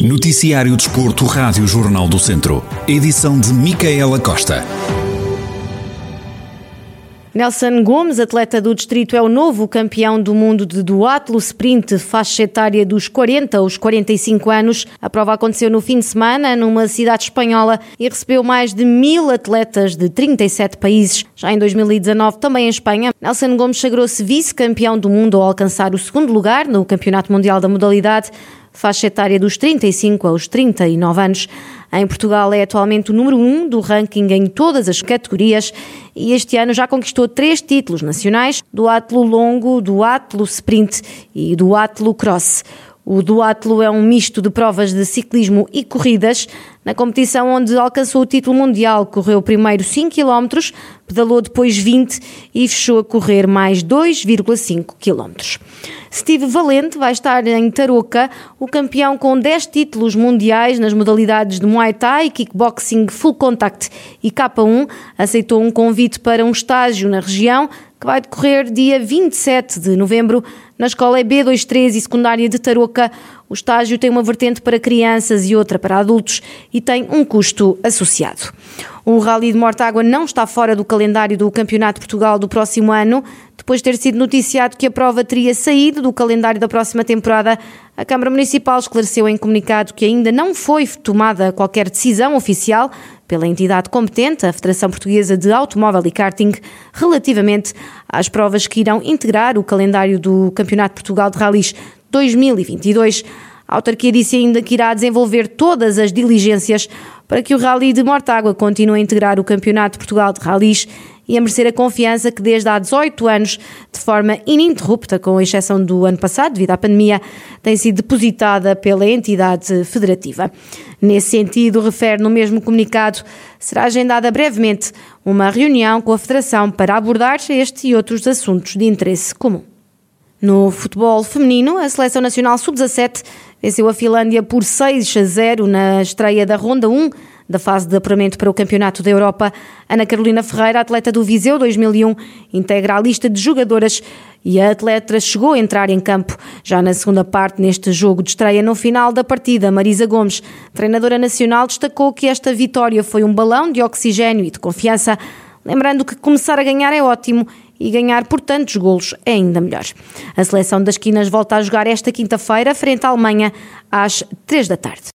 Noticiário Desporto, Rádio Jornal do Centro. Edição de Micaela Costa. Nelson Gomes, atleta do distrito, é o novo campeão do mundo de duatlo sprint, faixa etária dos 40 aos 45 anos. A prova aconteceu no fim de semana numa cidade espanhola e recebeu mais de mil atletas de 37 países. Já em 2019, também em Espanha, Nelson Gomes sagrou-se vice-campeão do mundo ao alcançar o segundo lugar no Campeonato Mundial da modalidade faixa etária dos 35 aos 39 anos. Em Portugal é atualmente o número 1 do ranking em todas as categorias e este ano já conquistou três títulos nacionais do Atlo Longo, do Atlo Sprint e do Atlo Cross. O duatlo é um misto de provas de ciclismo e corridas. Na competição onde alcançou o título mundial, correu primeiro 5 km, pedalou depois 20 e fechou a correr mais 2,5 km. Steve Valente vai estar em Tarouca, o campeão com 10 títulos mundiais nas modalidades de Muay Thai, Kickboxing, Full Contact e K1, aceitou um convite para um estágio na região que vai decorrer dia 27 de novembro na escola B23 e secundária de Tarouca. O estágio tem uma vertente para crianças e outra para adultos e tem um custo associado. O Rally de Mortágua não está fora do calendário do Campeonato de Portugal do próximo ano. Depois de ter sido noticiado que a prova teria saído do calendário da próxima temporada, a Câmara Municipal esclareceu em comunicado que ainda não foi tomada qualquer decisão oficial pela entidade competente, a Federação Portuguesa de Automóvel e Karting, relativamente às provas que irão integrar o calendário do Campeonato de Portugal de Rallys 2022. A autarquia disse ainda que irá desenvolver todas as diligências para que o Rally de Mortágua continue a integrar o Campeonato de Portugal de Rallys e a merecer a confiança que desde há 18 anos, de forma ininterrupta, com exceção do ano passado, devido à pandemia, tem sido depositada pela entidade federativa. Nesse sentido, refere no mesmo comunicado, será agendada brevemente uma reunião com a Federação para abordar este e outros assuntos de interesse comum. No futebol feminino, a Seleção Nacional Sub-17 venceu a Finlândia por 6 a 0 na estreia da Ronda 1 da fase de apuramento para o Campeonato da Europa. Ana Carolina Ferreira, atleta do Viseu 2001, integra a lista de jogadoras e a atleta chegou a entrar em campo já na segunda parte neste jogo de estreia. No final da partida, Marisa Gomes, treinadora nacional, destacou que esta vitória foi um balão de oxigênio e de confiança, lembrando que começar a ganhar é ótimo e ganhar por tantos golos é ainda melhor. A seleção das Quinas volta a jogar esta quinta-feira frente à Alemanha às três da tarde.